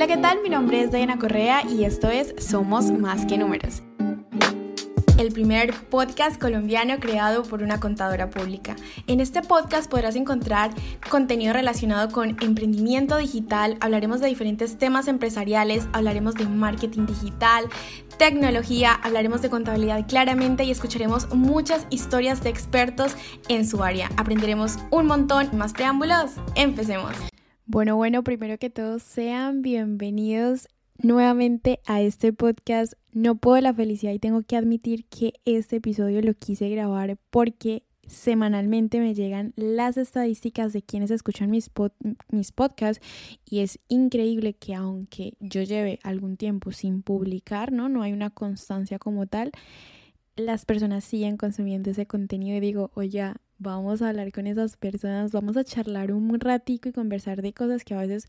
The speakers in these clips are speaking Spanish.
Hola, ¿qué tal? Mi nombre es Diana Correa y esto es Somos Más que Números. El primer podcast colombiano creado por una contadora pública. En este podcast podrás encontrar contenido relacionado con emprendimiento digital, hablaremos de diferentes temas empresariales, hablaremos de marketing digital, tecnología, hablaremos de contabilidad claramente y escucharemos muchas historias de expertos en su área. Aprenderemos un montón. Más preámbulos, empecemos. Bueno, bueno, primero que todo, sean bienvenidos nuevamente a este podcast. No puedo la felicidad y tengo que admitir que este episodio lo quise grabar porque semanalmente me llegan las estadísticas de quienes escuchan mis, mis podcasts y es increíble que aunque yo lleve algún tiempo sin publicar, ¿no? No hay una constancia como tal, las personas siguen consumiendo ese contenido y digo, oye, vamos a hablar con esas personas, vamos a charlar un ratico y conversar de cosas que a veces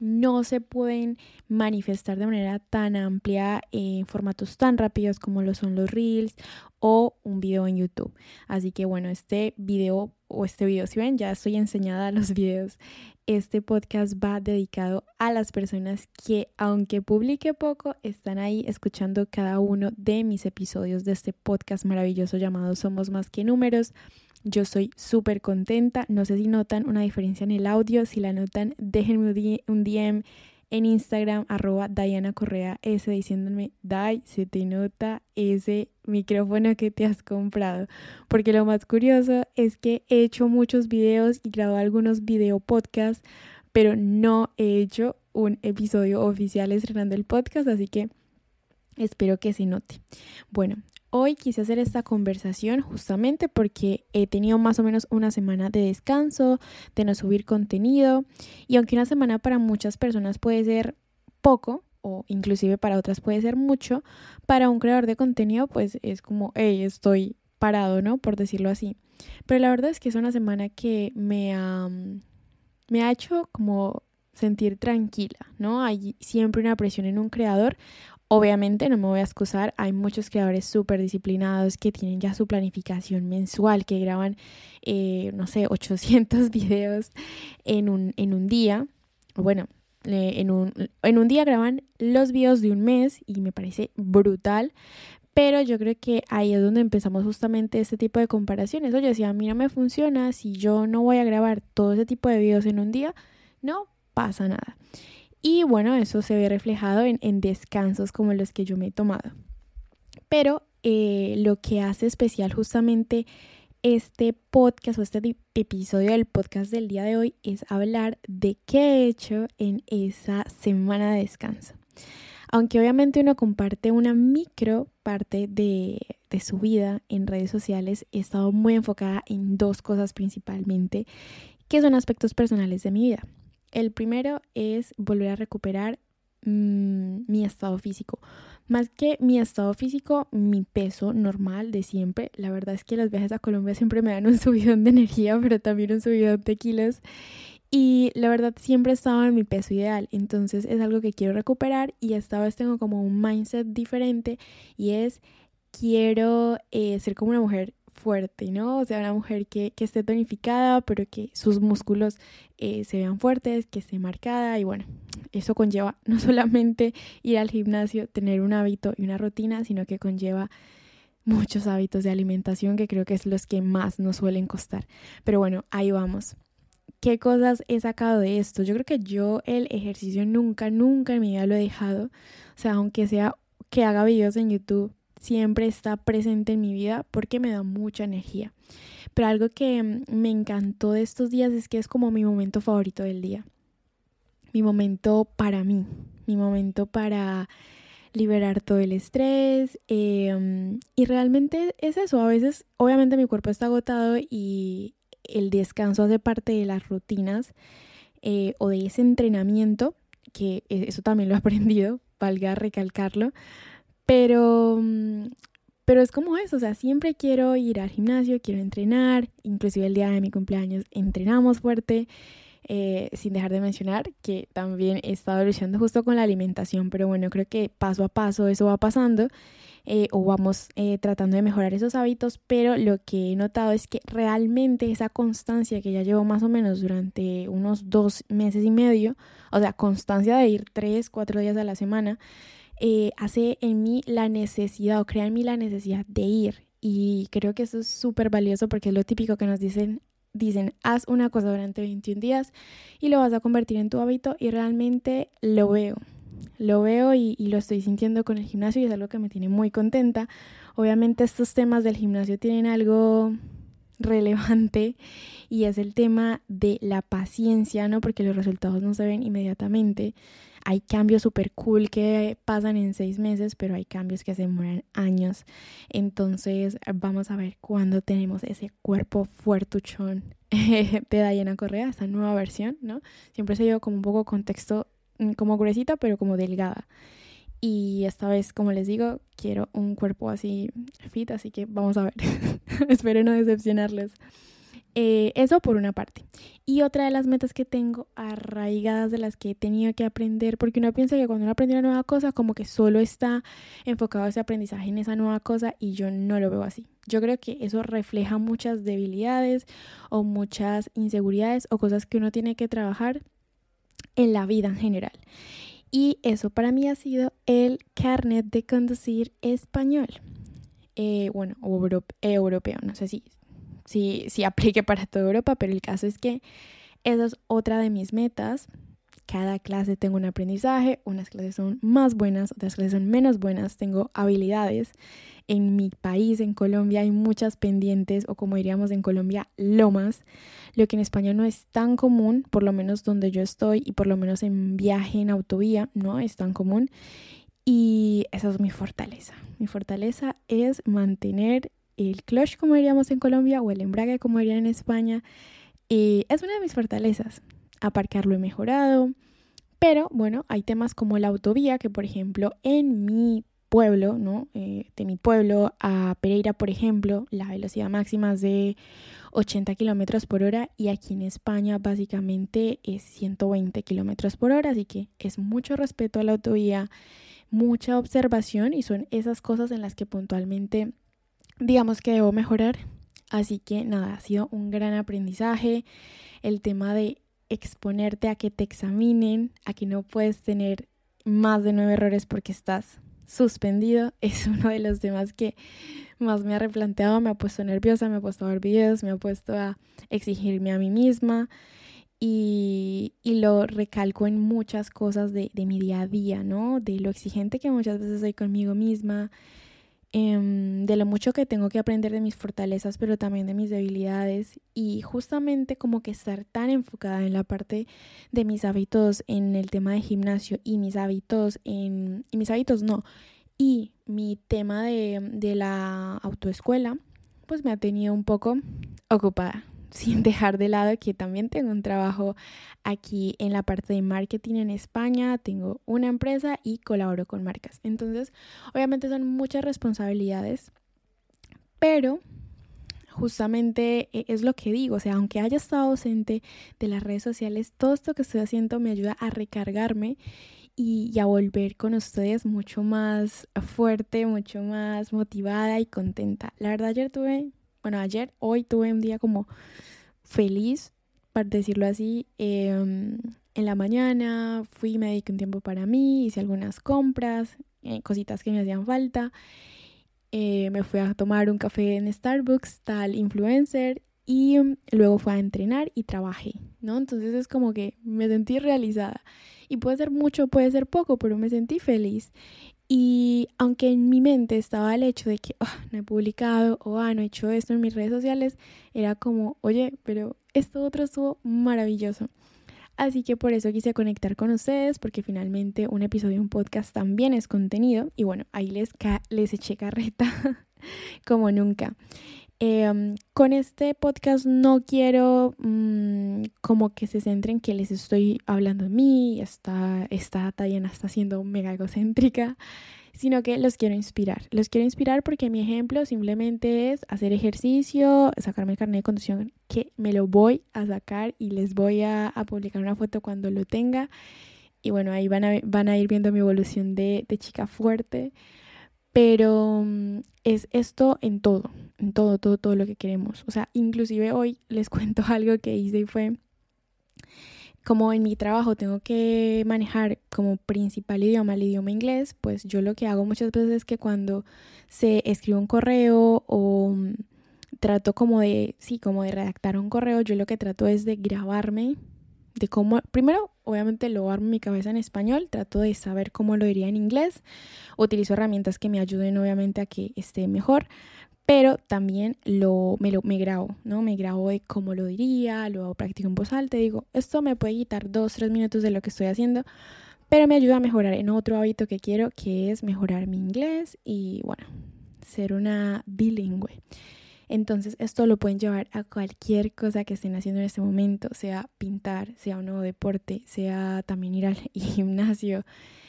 no se pueden manifestar de manera tan amplia en formatos tan rápidos como lo son los reels o un video en YouTube. Así que bueno, este video o este video, si ven, ya estoy enseñada a los videos. Este podcast va dedicado a las personas que, aunque publique poco, están ahí escuchando cada uno de mis episodios de este podcast maravilloso llamado Somos Más que Números. Yo estoy súper contenta. No sé si notan una diferencia en el audio. Si la notan, déjenme un DM en Instagram, arroba Diana Correa S, diciéndome, Dai, se te nota ese micrófono que te has comprado. Porque lo más curioso es que he hecho muchos videos y grabado algunos video podcasts, pero no he hecho un episodio oficial estrenando el podcast, así que espero que se note. Bueno, Hoy quise hacer esta conversación justamente porque he tenido más o menos una semana de descanso, de no subir contenido y aunque una semana para muchas personas puede ser poco o inclusive para otras puede ser mucho, para un creador de contenido pues es como, hey, estoy parado, ¿no? Por decirlo así. Pero la verdad es que es una semana que me ha, me ha hecho como sentir tranquila, ¿no? Hay siempre una presión en un creador Obviamente no me voy a excusar, hay muchos creadores súper disciplinados que tienen ya su planificación mensual, que graban, eh, no sé, 800 videos en un, en un día. Bueno, en, un, en un día graban los videos de un mes y me parece brutal. Pero yo creo que ahí es donde empezamos justamente este tipo de comparaciones. Oye, si a mí no me funciona, si yo no voy a grabar todo ese tipo de videos en un día, no pasa nada. Y bueno, eso se ve reflejado en, descansos como los que yo me he tomado. Pero eh, lo que hace especial justamente este podcast o este episodio del podcast del día de hoy es hablar de qué he hecho en esa semana de descanso. Aunque obviamente uno comparte una micro parte de, de, su vida en redes sociales, he estado muy enfocada en dos cosas principalmente, que son aspectos personales de mi vida. El primero es volver a recuperar mm, mi estado físico. Más que mi estado físico, mi peso normal de siempre. La verdad es que los viajes a Colombia siempre me dan un subidón de energía, pero también un subidón de kilos. Y la verdad siempre estaba en mi peso ideal. Entonces es algo que quiero recuperar y esta vez tengo como un mindset diferente y es quiero eh, ser como una mujer fuerte, ¿no? O sea, una mujer que, esté tonificada, pero que sus músculos eh, se vean fuertes, que esté marcada y bueno, eso conlleva no solamente ir al gimnasio, tener un hábito y una rutina, sino que conlleva muchos hábitos de alimentación que creo que es los que más nos suelen costar. Pero bueno, ahí vamos. ¿Qué cosas he sacado de esto? Yo creo que yo el ejercicio nunca, nunca en mi vida lo he dejado. O sea, aunque sea que haga videos en YouTube siempre está presente en mi vida porque me da mucha energía. Pero algo que mm, me encantó de estos días es que es como mi momento favorito del día. Mi momento para mí, mi momento para liberar todo el estrés. Em, y realmente es eso. A veces, obviamente, mi cuerpo está agotado y el descanso hace parte de las rutinas eh, o de ese entrenamiento, que e, eso también lo he aprendido, valga recalcarlo pero, mm, pero es como eso, o sea, siempre quiero ir al gimnasio, quiero entrenar, inclusive el día de mi cumpleaños entrenamos fuerte, eh, sin dejar de mencionar que también he estado luchando justo con la alimentación, pero bueno, creo que paso a paso eso va pasando. eh, o vamos eh, tratando de mejorar esos hábitos, pero lo que he notado es que realmente esa constancia que ya llevo más o menos durante unos dos meses y medio, o sea, constancia de ir tres, cuatro días a la semana, eh, hace en mí la necesidad o crea en mí la necesidad de ir. Y creo que eso es súper valioso porque es lo típico que nos dicen dicen, haz una cosa durante 21 días y lo vas a convertir en tu hábito y realmente lo veo lo veo y, lo estoy sintiendo con el gimnasio y es algo que me tiene muy contenta. Obviamente estos temas del gimnasio tienen algo relevante y es el tema de la paciencia, ¿no? Porque los resultados no se ven inmediatamente. Hay cambios súper cool que pasan en seis meses, pero hay cambios que se demoran años. Entonces vamos a ver cuándo tenemos ese cuerpo fuertuchón de Diana Correa, esa nueva versión, ¿no? Siempre se dio como un poco contexto Mm, como gruesita, pero como delgada. Y esta vez, como les digo, quiero un cuerpo así fit, así que vamos a ver. Espero no decepcionarles. Eh, eso por una parte. Y otra de las metas que tengo arraigadas de las que he tenido que aprender, porque uno piensa que cuando uno aprende una nueva cosa, como que solo está enfocado ese aprendizaje en esa nueva cosa y yo no lo veo así. Yo creo que eso refleja muchas debilidades o muchas inseguridades o cosas que uno tiene que trabajar en la vida en general. Y eso para mí ha sido el carnet de conducir español. Eh, bueno, europeo, no sé si, si, si aplique para toda Europa, pero el caso es que esa es otra de mis metas. Cada clase tengo un aprendizaje, unas clases son más buenas, otras clases son menos buenas, tengo habilidades en mi país, en Colombia, hay muchas pendientes o como diríamos en Colombia, lomas, lo que en España no es tan común, por lo menos donde yo estoy y por lo menos en viaje en autovía, no es tan común. Y esa es mi fortaleza. Mi fortaleza es mantener el clutch, como diríamos en Colombia, o el embrague, como dirían en España. Y es una de mis fortalezas. Aparcarlo he mejorado. Pero bueno, hay temas como la autovía, que por ejemplo en mi pueblo, ¿no? Eh, de mi pueblo a Pereira, por ejemplo, la velocidad máxima es de 80 kilómetros por hora y aquí en España básicamente es 120 kilómetros por hora, así que es mucho respeto a la autovía, mucha observación y son esas cosas en las que puntualmente digamos que debo mejorar. Así que nada, ha sido un gran aprendizaje el tema de exponerte a que te examinen, a que no puedes tener más de nueve errores porque estás suspendido es uno de los temas que más me ha replanteado, me ha puesto nerviosa, me ha puesto a ver videos, me ha puesto a exigirme a mí misma y, lo recalco en muchas cosas de, de mi día a día, ¿no? De lo exigente que muchas veces soy conmigo misma, Em, de lo mucho que tengo que aprender de mis fortalezas, pero también de mis debilidades y justamente como que estar tan enfocada en la parte de mis hábitos en el tema de gimnasio y mis hábitos en, y mis hábitos no, y mi tema de, de la autoescuela, pues me ha tenido un poco ocupada sin dejar de lado que también tengo un trabajo aquí en la parte de marketing en España, tengo una empresa y colaboro con marcas. Entonces, obviamente son muchas responsabilidades, pero justamente e, es lo que digo, o sea, aunque haya estado ausente de las redes sociales, todo esto que estoy haciendo me ayuda a recargarme y, a volver con ustedes mucho más fuerte, mucho más motivada y contenta. La verdad, ayer tuve bueno, ayer, hoy tuve un día como feliz, para decirlo así. Em, en la mañana fui, me dediqué un tiempo para mí, hice algunas compras, eh, cositas que me hacían falta. Eh, me fui a tomar un café en Starbucks, tal influencer, y luego fui a entrenar y trabajé, ¿no? Entonces es como que me sentí realizada. Y puede ser mucho, puede ser poco, pero me sentí feliz. Y aunque en mi mente estaba el hecho de que ah, no he publicado o ah, no he hecho esto en mis redes sociales, era como, oye, pero esto otro estuvo maravilloso. Así que por eso quise conectar con ustedes, porque finalmente un episodio de un podcast también es contenido. Y bueno, ahí les, les eché carreta como nunca. Em, con este podcast no quiero mm, como que se centren que les estoy hablando de mí, está, esta Tayana está siendo mega egocéntrica, sino que los quiero inspirar. Los quiero inspirar porque mi ejemplo simplemente es hacer ejercicio, sacarme el carnet de conducción, que me lo voy a sacar y les voy a, publicar una foto cuando lo tenga. Y bueno, ahí van a, van a ir viendo mi evolución de chica fuerte Pero mm, es esto en todo, en todo, todo, todo lo que queremos. O sea, inclusive hoy les cuento algo que hice y fue como en mi trabajo tengo que manejar como principal idioma el idioma inglés, pues yo lo que hago muchas veces es que cuando se escribe un correo o mm, trato como de, sí, como de redactar un correo, yo lo que trato es de grabarme, de cómo, primero, obviamente lo armo en mi cabeza en español, trato de saber cómo lo diría en inglés, utilizo herramientas que me ayuden obviamente a que esté mejor, pero también lo, me, lo, me grabo, ¿no? Me grabo de cómo lo diría, lo practico en voz alta, digo, esto me puede quitar dos, tres minutos de lo que estoy haciendo, pero me ayuda a mejorar en otro hábito que quiero, que es mejorar mi inglés y, bueno, ser una bilingüe. Entonces, esto lo pueden llevar a cualquier cosa que estén haciendo en este momento, sea pintar, sea un nuevo deporte, sea también ir al gimnasio,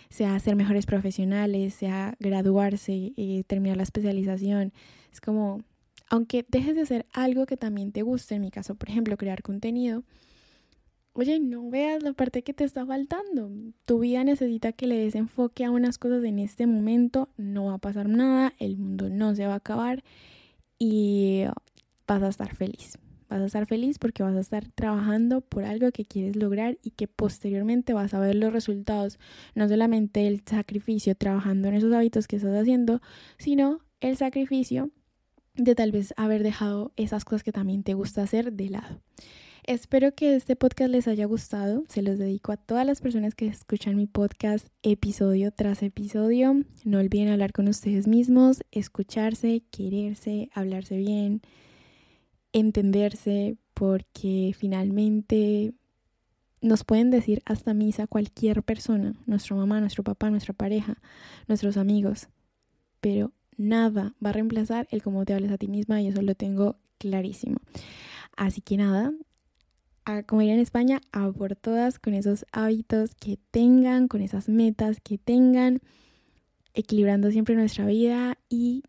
sea ser mejores profesionales, sea graduarse y terminar la especialización. Es como, aunque dejes de hacer algo que también te guste, en mi caso, por ejemplo, crear contenido, oye, no veas la parte que te está faltando. Tu vida necesita que le des enfoque a unas cosas en este momento, no va a pasar nada, el mundo no se va a acabar y vas a estar feliz. Vas a estar feliz porque vas a estar trabajando por algo que quieres lograr y que posteriormente vas a ver los resultados, no solamente el sacrificio trabajando en esos hábitos que estás haciendo, sino el sacrificio de tal vez haber dejado esas cosas que también te gusta hacer de lado. Espero que este podcast les haya gustado. Se los dedico a todas las personas que escuchan mi podcast episodio tras episodio. No olviden hablar con ustedes mismos, escucharse, quererse, hablarse bien, entenderse porque finalmente nos pueden decir hasta misa cualquier persona, nuestra mamá, nuestro papá, nuestra pareja, nuestros amigos, pero nada va a reemplazar el cómo te hables a ti misma y eso lo tengo clarísimo. Así que nada, como ir en España, a por todas con esos hábitos que tengan, con esas metas que tengan, equilibrando siempre nuestra vida y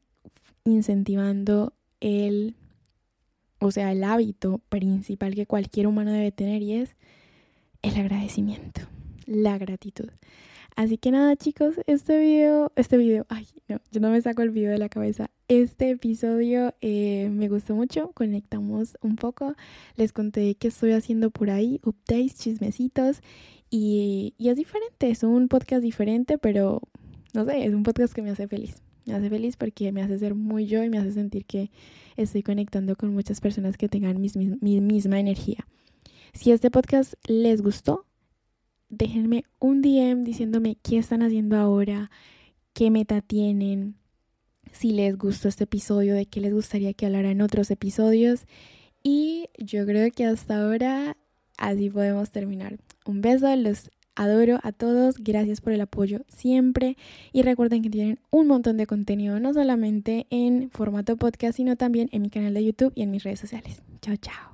incentivando el o sea, el hábito principal que cualquier humano debe tener y es el agradecimiento, la gratitud. Así que nada, chicos, este video, este video, ay, no, yo no me saco el video de la cabeza. Este episodio eh, me gustó mucho, conectamos un poco, les conté qué estoy haciendo por ahí, updates, chismecitos, y, y es diferente, es un podcast diferente, pero no sé, es un podcast que me hace feliz. Me hace feliz porque me hace ser muy yo y me hace sentir que estoy conectando con muchas personas que tengan mi, misma energía. Si este podcast les gustó, déjenme un DM diciéndome qué están haciendo ahora, qué meta tienen, si les gustó este episodio, de qué les gustaría que hablara en otros episodios. Y yo creo que hasta ahora así podemos terminar. Un beso, los Adoro a todos, gracias por el apoyo siempre y recuerden que tienen un montón de contenido, no solamente en formato podcast, sino también en mi canal de YouTube y en mis redes sociales. Chao, chao.